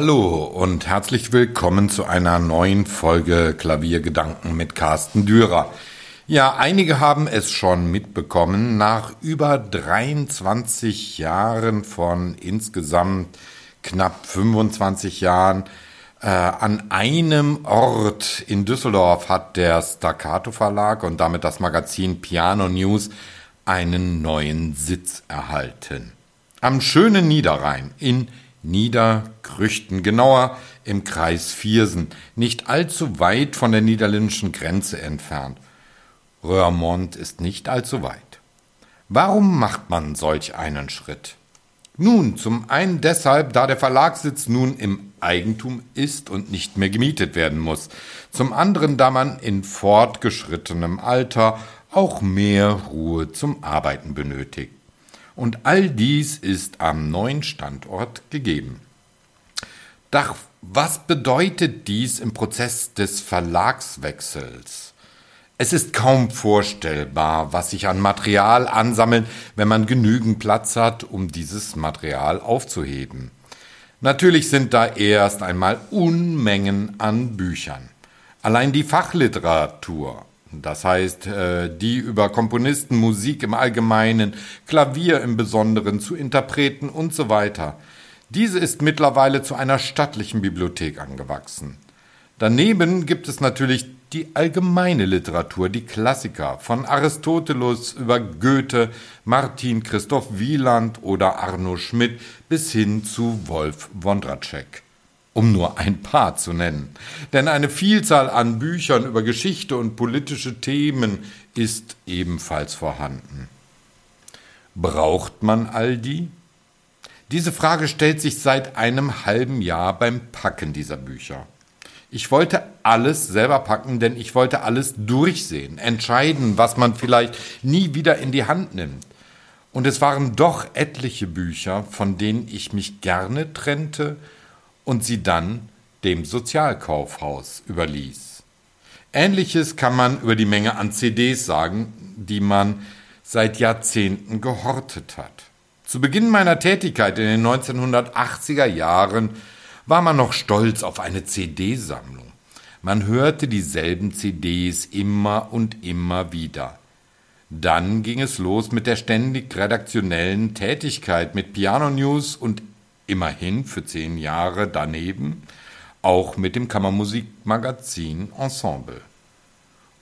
Hallo und herzlich willkommen zu einer neuen Folge Klaviergedanken mit Carsten Dürer. Ja, einige haben es schon mitbekommen. Nach über 23 Jahren von insgesamt knapp 25 Jahren äh, an einem Ort in Düsseldorf hat der Staccato Verlag und damit das Magazin Piano News einen neuen Sitz erhalten. Am schönen Niederrhein in Niederkrüchten, genauer im Kreis Viersen, nicht allzu weit von der niederländischen Grenze entfernt. Röhrmond ist nicht allzu weit. Warum macht man solch einen Schritt? Nun, zum einen deshalb, da der Verlagssitz nun im Eigentum ist und nicht mehr gemietet werden muss. Zum anderen, da man in fortgeschrittenem Alter auch mehr Ruhe zum Arbeiten benötigt. Und all dies ist am neuen Standort gegeben. Doch was bedeutet dies im Prozess des Verlagswechsels? Es ist kaum vorstellbar, was sich an Material ansammelt, wenn man genügend Platz hat, um dieses Material aufzuheben. Natürlich sind da erst einmal Unmengen an Büchern. Allein die Fachliteratur, das heißt äh, die über Komponisten, Musik im Allgemeinen, Klavier im Besonderen, zu Interpreten und so weiter, diese ist mittlerweile zu einer stattlichen Bibliothek angewachsen. Daneben gibt es natürlich die allgemeine Literatur, die Klassiker, von Aristoteles über Goethe, Martin Christoph Wieland oder Arno Schmidt bis hin zu Wolf Wondracek, um nur ein paar zu nennen. Denn eine Vielzahl an Büchern über Geschichte und politische Themen ist ebenfalls vorhanden. Braucht man all die? Diese Frage stellt sich seit einem halben Jahr beim Packen dieser Bücher. Ich wollte alles selber packen, denn ich wollte alles durchsehen, entscheiden, was man vielleicht nie wieder in die Hand nimmt. Und es waren doch etliche Bücher, von denen ich mich gerne trennte und sie dann dem Sozialkaufhaus überließ. Ähnliches kann man über die Menge an CDs sagen, die man seit Jahrzehnten gehortet hat. Zu Beginn meiner Tätigkeit in den 1980er Jahren war man noch stolz auf eine CD-Sammlung. Man hörte dieselben CDs immer und immer wieder. Dann ging es los mit der ständig redaktionellen Tätigkeit mit Piano News und immerhin für zehn Jahre daneben auch mit dem Kammermusikmagazin Ensemble.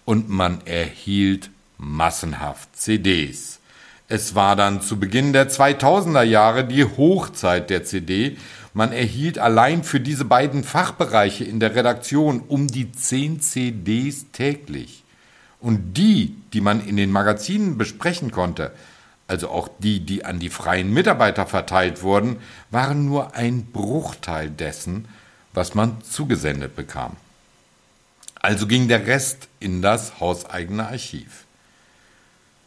Und man erhielt massenhaft CDs. Es war dann zu Beginn der 2000er Jahre die Hochzeit der CD man erhielt allein für diese beiden Fachbereiche in der Redaktion um die 10 CDs täglich. Und die, die man in den Magazinen besprechen konnte, also auch die, die an die freien Mitarbeiter verteilt wurden, waren nur ein Bruchteil dessen, was man zugesendet bekam. Also ging der Rest in das hauseigene Archiv.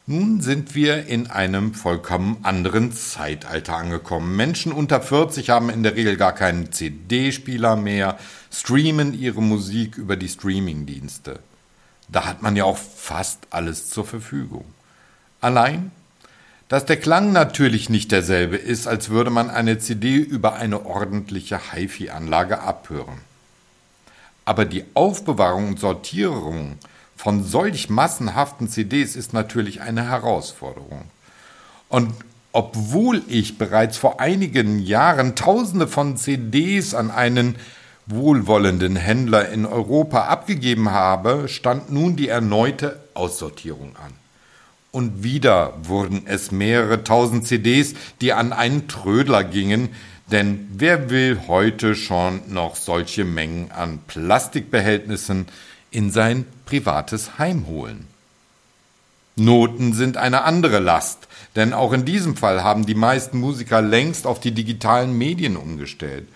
Nun sind wir in einem vollkommen anderen Zeitalter angekommen. Menschen unter 40 haben in der Regel gar keinen CD-Spieler mehr, streamen ihre Musik über die Streaming-Dienste. Da hat man ja auch fast alles zur Verfügung. Allein, dass der Klang natürlich nicht derselbe ist, als würde man eine CD über eine ordentliche HiFi-Anlage abhören. Aber die Aufbewahrung und Sortierung von solch massenhaften CDs ist natürlich eine Herausforderung. Und obwohl ich bereits vor einigen Jahren Tausende von CDs an einen wohlwollenden Händler in Europa abgegeben habe, stand nun die erneute Aussortierung an. Und wieder wurden es mehrere tausend CDs, die an einen Trödler gingen, denn wer will heute schon noch solche Mengen an Plastikbehältnissen in sein privates Heim holen. Noten sind eine andere Last, denn auch in diesem Fall haben die meisten Musiker längst auf die digitalen Medien umgestellt.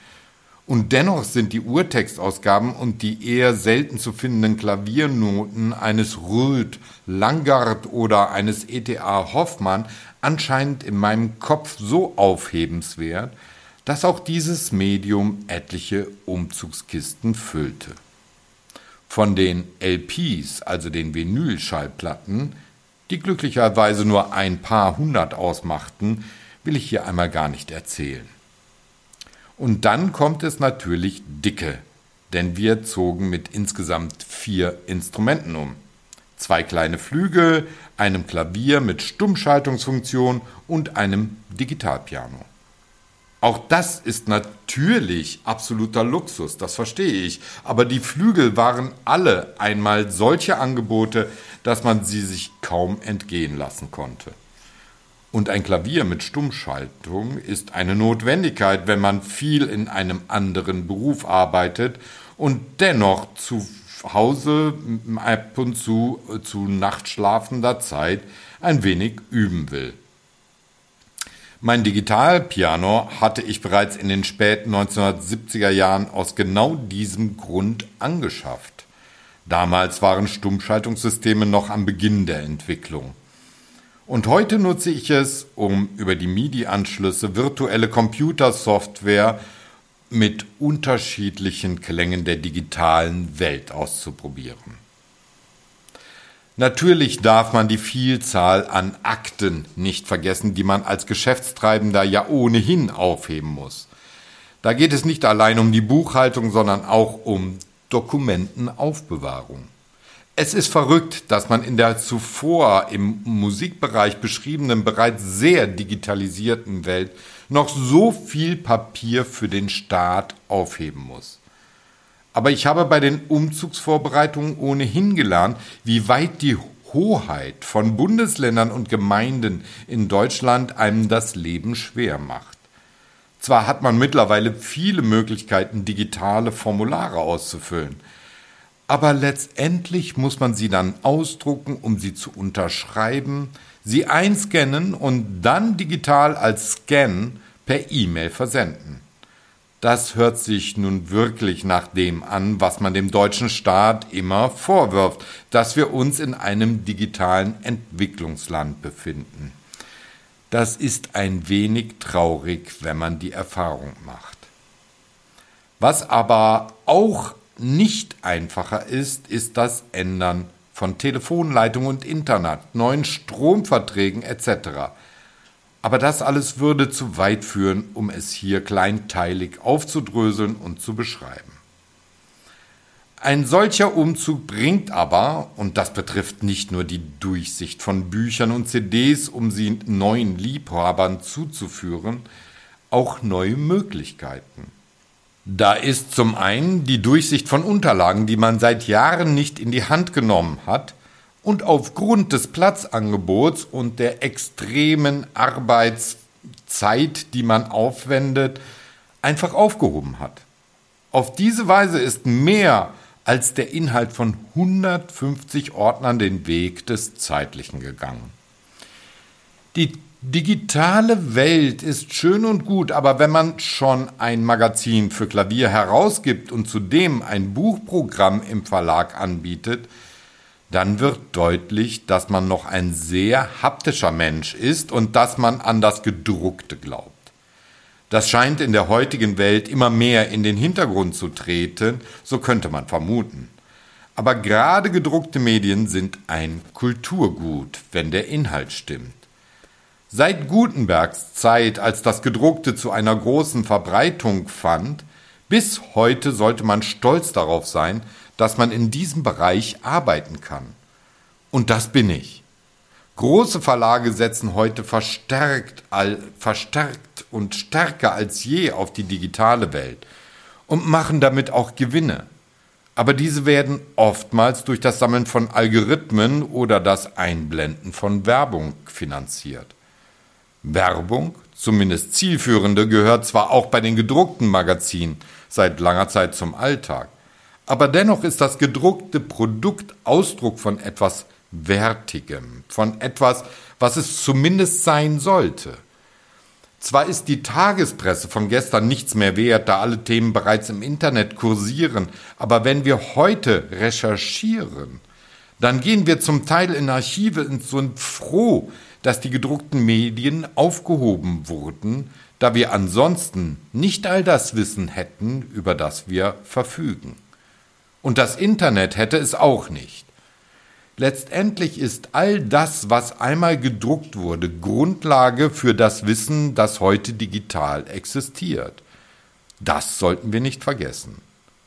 Und dennoch sind die Urtextausgaben und die eher selten zu findenden Klaviernoten eines Röth, Langard oder eines E.T.A. Hoffmann anscheinend in meinem Kopf so aufhebenswert, dass auch dieses Medium etliche Umzugskisten füllte. Von den LPs, also den Vinylschallplatten, die glücklicherweise nur ein paar hundert ausmachten, will ich hier einmal gar nicht erzählen. Und dann kommt es natürlich dicke, denn wir zogen mit insgesamt vier Instrumenten um. Zwei kleine Flügel, einem Klavier mit Stummschaltungsfunktion und einem Digitalpiano. Auch das ist natürlich absoluter Luxus, das verstehe ich. Aber die Flügel waren alle einmal solche Angebote, dass man sie sich kaum entgehen lassen konnte. Und ein Klavier mit Stummschaltung ist eine Notwendigkeit, wenn man viel in einem anderen Beruf arbeitet und dennoch zu Hause ab und zu zu nachtschlafender Zeit ein wenig üben will. Mein Digitalpiano hatte ich bereits in den späten 1970er Jahren aus genau diesem Grund angeschafft. Damals waren Stummschaltungssysteme noch am Beginn der Entwicklung. Und heute nutze ich es, um über die MIDI-Anschlüsse virtuelle Computersoftware mit unterschiedlichen Klängen der digitalen Welt auszuprobieren. Natürlich darf man die Vielzahl an Akten nicht vergessen, die man als Geschäftstreibender ja ohnehin aufheben muss. Da geht es nicht allein um die Buchhaltung, sondern auch um Dokumentenaufbewahrung. Es ist verrückt, dass man in der zuvor im Musikbereich beschriebenen bereits sehr digitalisierten Welt noch so viel Papier für den Staat aufheben muss. Aber ich habe bei den Umzugsvorbereitungen ohnehin gelernt, wie weit die Hoheit von Bundesländern und Gemeinden in Deutschland einem das Leben schwer macht. Zwar hat man mittlerweile viele Möglichkeiten, digitale Formulare auszufüllen, aber letztendlich muss man sie dann ausdrucken, um sie zu unterschreiben, sie einscannen und dann digital als Scan per E-Mail versenden. Das hört sich nun wirklich nach dem an, was man dem deutschen Staat immer vorwirft, dass wir uns in einem digitalen Entwicklungsland befinden. Das ist ein wenig traurig, wenn man die Erfahrung macht. Was aber auch nicht einfacher ist, ist das Ändern von Telefonleitung und Internet, neuen Stromverträgen etc. Aber das alles würde zu weit führen, um es hier kleinteilig aufzudröseln und zu beschreiben. Ein solcher Umzug bringt aber, und das betrifft nicht nur die Durchsicht von Büchern und CDs, um sie neuen Liebhabern zuzuführen, auch neue Möglichkeiten. Da ist zum einen die Durchsicht von Unterlagen, die man seit Jahren nicht in die Hand genommen hat, und aufgrund des Platzangebots und der extremen Arbeitszeit, die man aufwendet, einfach aufgehoben hat. Auf diese Weise ist mehr als der Inhalt von 150 Ordnern den Weg des Zeitlichen gegangen. Die digitale Welt ist schön und gut, aber wenn man schon ein Magazin für Klavier herausgibt und zudem ein Buchprogramm im Verlag anbietet, dann wird deutlich, dass man noch ein sehr haptischer Mensch ist und dass man an das Gedruckte glaubt. Das scheint in der heutigen Welt immer mehr in den Hintergrund zu treten, so könnte man vermuten. Aber gerade gedruckte Medien sind ein Kulturgut, wenn der Inhalt stimmt. Seit Gutenbergs Zeit, als das Gedruckte zu einer großen Verbreitung fand, bis heute sollte man stolz darauf sein, dass man in diesem Bereich arbeiten kann. Und das bin ich. Große Verlage setzen heute verstärkt, all, verstärkt und stärker als je auf die digitale Welt und machen damit auch Gewinne. Aber diese werden oftmals durch das Sammeln von Algorithmen oder das Einblenden von Werbung finanziert. Werbung, zumindest zielführende, gehört zwar auch bei den gedruckten Magazinen seit langer Zeit zum Alltag, aber dennoch ist das gedruckte Produkt Ausdruck von etwas Wertigem, von etwas, was es zumindest sein sollte. Zwar ist die Tagespresse von gestern nichts mehr wert, da alle Themen bereits im Internet kursieren, aber wenn wir heute recherchieren, dann gehen wir zum Teil in Archive und sind froh, dass die gedruckten Medien aufgehoben wurden, da wir ansonsten nicht all das Wissen hätten, über das wir verfügen. Und das Internet hätte es auch nicht. Letztendlich ist all das, was einmal gedruckt wurde, Grundlage für das Wissen, das heute digital existiert. Das sollten wir nicht vergessen.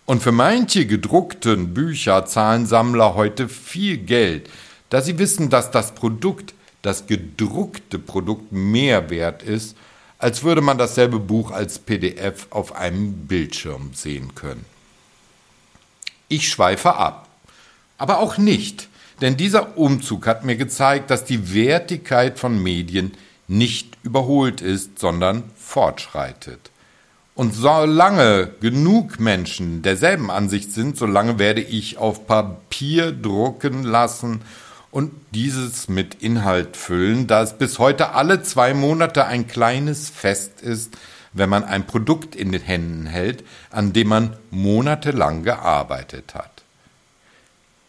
Und für manche gedruckten Bücher zahlen Sammler heute viel Geld, da sie wissen, dass das Produkt, das gedruckte Produkt mehr wert ist, als würde man dasselbe Buch als PDF auf einem Bildschirm sehen können. Ich schweife ab, aber auch nicht, denn dieser Umzug hat mir gezeigt, dass die Wertigkeit von Medien nicht überholt ist, sondern fortschreitet. Und solange genug Menschen derselben Ansicht sind, solange werde ich auf Papier drucken lassen und dieses mit Inhalt füllen, da es bis heute alle zwei Monate ein kleines Fest ist, wenn man ein Produkt in den Händen hält, an dem man monatelang gearbeitet hat.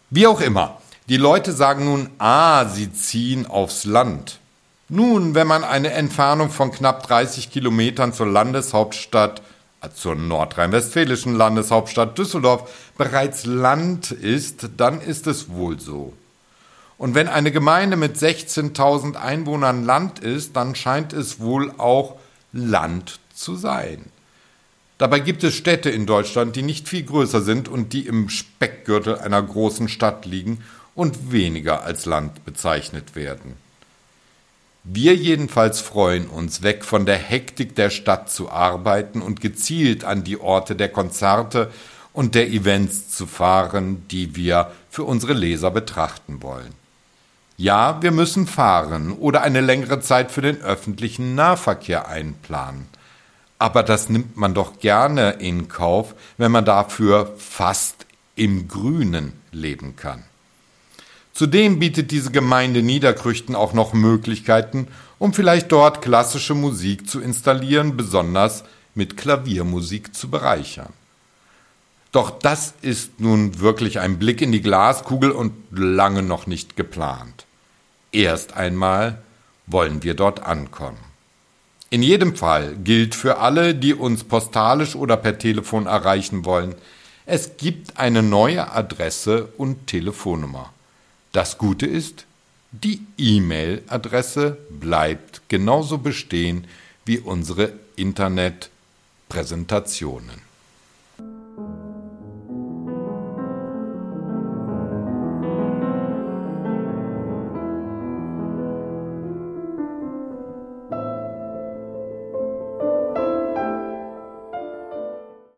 Wie auch immer, die Leute sagen nun, ah, sie ziehen aufs Land. Nun, wenn man eine Entfernung von knapp 30 Kilometern zur Landeshauptstadt, äh, zur nordrhein-westfälischen Landeshauptstadt Düsseldorf, bereits Land ist, dann ist es wohl so. Und wenn eine Gemeinde mit 16.000 Einwohnern Land ist, dann scheint es wohl auch Land zu sein. Dabei gibt es Städte in Deutschland, die nicht viel größer sind und die im Speckgürtel einer großen Stadt liegen und weniger als Land bezeichnet werden. Wir jedenfalls freuen uns, weg von der Hektik der Stadt zu arbeiten und gezielt an die Orte der Konzerte und der Events zu fahren, die wir für unsere Leser betrachten wollen. Ja, wir müssen fahren oder eine längere Zeit für den öffentlichen Nahverkehr einplanen. Aber das nimmt man doch gerne in Kauf, wenn man dafür fast im Grünen leben kann. Zudem bietet diese Gemeinde Niederkrüchten auch noch Möglichkeiten, um vielleicht dort klassische Musik zu installieren, besonders mit Klaviermusik zu bereichern. Doch das ist nun wirklich ein Blick in die Glaskugel und lange noch nicht geplant. Erst einmal wollen wir dort ankommen. In jedem Fall gilt für alle, die uns postalisch oder per Telefon erreichen wollen, es gibt eine neue Adresse und Telefonnummer. Das Gute ist, die E-Mail-Adresse bleibt genauso bestehen wie unsere Internetpräsentationen.